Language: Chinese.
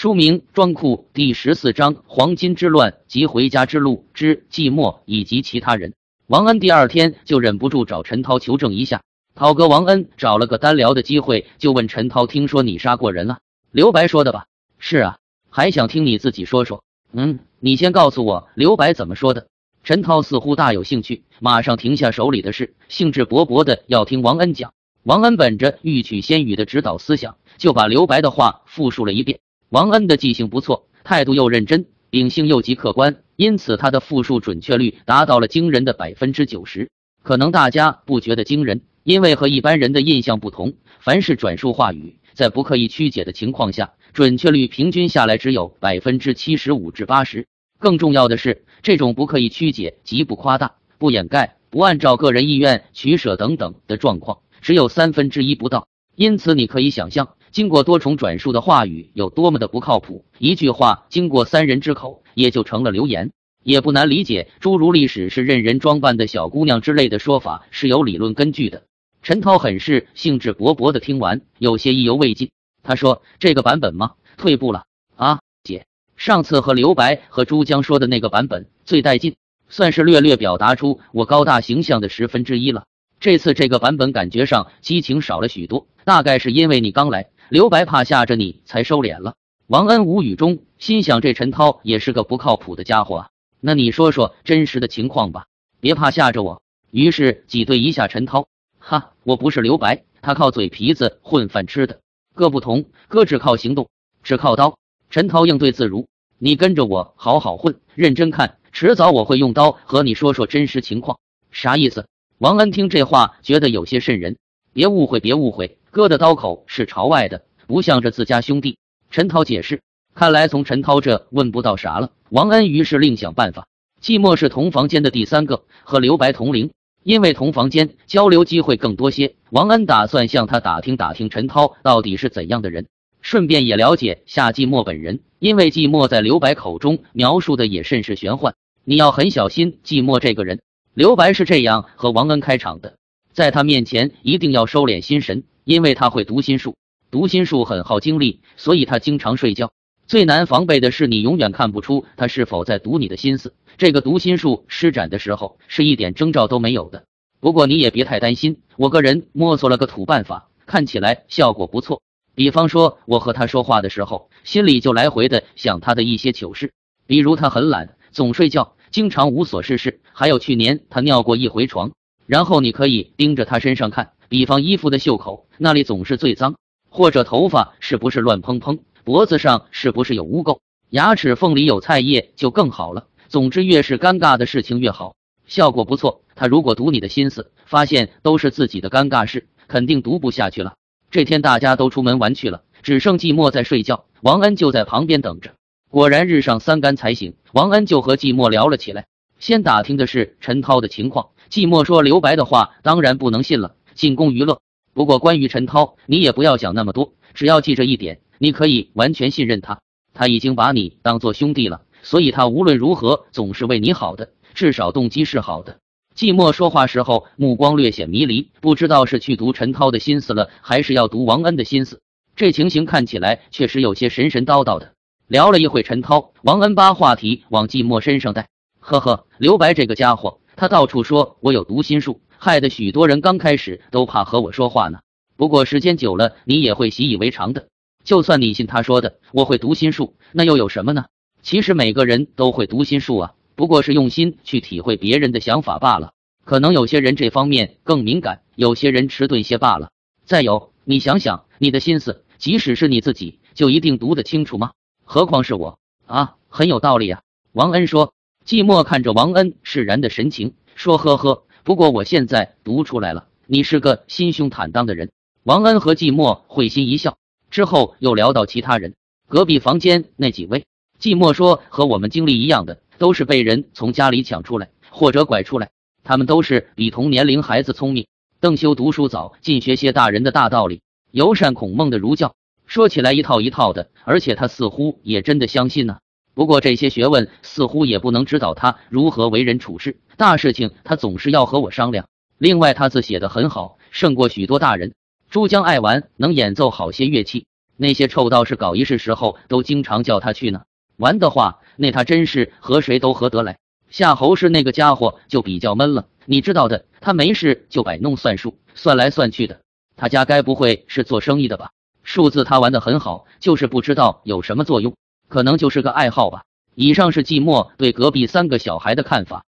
书名《装库》第十四章《黄金之乱及回家之路之寂寞以及其他人》。王恩第二天就忍不住找陈涛求证一下。涛哥，王恩找了个单聊的机会，就问陈涛：“听说你杀过人了？”刘白说的吧？是啊，还想听你自己说说。嗯，你先告诉我刘白怎么说的。陈涛似乎大有兴趣，马上停下手里的事，兴致勃勃的要听王恩讲。王恩本着欲取先予的指导思想，就把刘白的话复述了一遍。王恩的记性不错，态度又认真，秉性又极客观，因此他的复述准确率达到了惊人的百分之九十。可能大家不觉得惊人，因为和一般人的印象不同，凡是转述话语，在不刻意曲解的情况下，准确率平均下来只有百分之七十五至八十。更重要的是，这种不刻意曲解、极不夸大、不掩盖、不按照个人意愿取舍等等的状况，只有三分之一不到。因此，你可以想象。经过多重转述的话语有多么的不靠谱，一句话经过三人之口也就成了流言，也不难理解，诸如历史是任人装扮的小姑娘之类的说法是有理论根据的。陈涛很是兴致勃勃的听完，有些意犹未尽。他说：“这个版本吗？退步了啊，姐。上次和刘白和珠江说的那个版本最带劲，算是略略表达出我高大形象的十分之一了。这次这个版本感觉上激情少了许多，大概是因为你刚来。”刘白怕吓着你，才收敛了。王恩无语中心想：这陈涛也是个不靠谱的家伙啊。那你说说真实的情况吧，别怕吓着我。于是挤兑一下陈涛，哈，我不是刘白，他靠嘴皮子混饭吃的。哥不同，哥只靠行动，只靠刀。陈涛应对自如，你跟着我好好混，认真看，迟早我会用刀和你说说真实情况。啥意思？王恩听这话觉得有些瘆人。别误会，别误会。哥的刀口是朝外的，不向着自家兄弟。陈涛解释，看来从陈涛这问不到啥了。王恩于是另想办法。寂寞是同房间的第三个，和刘白同龄，因为同房间交流机会更多些。王恩打算向他打听打听陈涛到底是怎样的人，顺便也了解下寂寞本人，因为寂寞在刘白口中描述的也甚是玄幻，你要很小心寂寞这个人。刘白是这样和王恩开场的，在他面前一定要收敛心神。因为他会读心术，读心术很耗精力，所以他经常睡觉。最难防备的是，你永远看不出他是否在读你的心思。这个读心术施展的时候，是一点征兆都没有的。不过你也别太担心，我个人摸索了个土办法，看起来效果不错。比方说，我和他说话的时候，心里就来回的想他的一些糗事，比如他很懒，总睡觉，经常无所事事。还有去年他尿过一回床，然后你可以盯着他身上看。比方衣服的袖口那里总是最脏，或者头发是不是乱蓬蓬，脖子上是不是有污垢，牙齿缝里有菜叶就更好了。总之，越是尴尬的事情越好，效果不错。他如果读你的心思，发现都是自己的尴尬事，肯定读不下去了。这天大家都出门玩去了，只剩寂寞在睡觉，王恩就在旁边等着。果然日上三竿才醒，王恩就和寂寞聊了起来，先打听的是陈涛的情况。寂寞说刘白的话当然不能信了。仅供娱乐。不过，关于陈涛，你也不要想那么多，只要记着一点，你可以完全信任他。他已经把你当做兄弟了，所以他无论如何总是为你好的，至少动机是好的。寂寞说话时候目光略显迷离，不知道是去读陈涛的心思了，还是要读王恩的心思。这情形看起来确实有些神神叨叨的。聊了一会陈涛，王恩把话题往寂寞身上带。呵呵，刘白这个家伙，他到处说我有读心术。害得许多人刚开始都怕和我说话呢。不过时间久了，你也会习以为常的。就算你信他说的，我会读心术，那又有什么呢？其实每个人都会读心术啊，不过是用心去体会别人的想法罢了。可能有些人这方面更敏感，有些人迟钝些罢了。再有，你想想，你的心思，即使是你自己，就一定读得清楚吗？何况是我啊，很有道理啊。王恩说。寂寞看着王恩释然的神情，说：“呵呵。”不过我现在读出来了，你是个心胸坦荡的人。王恩和寂寞会心一笑，之后又聊到其他人。隔壁房间那几位，寂寞说和我们经历一样的，都是被人从家里抢出来或者拐出来。他们都是比同年龄孩子聪明。邓修读书早，尽学些大人的大道理，尤善孔孟的儒教，说起来一套一套的，而且他似乎也真的相信呢。不过这些学问似乎也不能指导他如何为人处事。大事情他总是要和我商量。另外，他字写的很好，胜过许多大人。珠江爱玩，能演奏好些乐器。那些臭道士搞仪式时候都经常叫他去呢。玩的话，那他真是和谁都合得来。夏侯氏那个家伙就比较闷了，你知道的，他没事就摆弄算术，算来算去的。他家该不会是做生意的吧？数字他玩的很好，就是不知道有什么作用，可能就是个爱好吧。以上是寂寞对隔壁三个小孩的看法。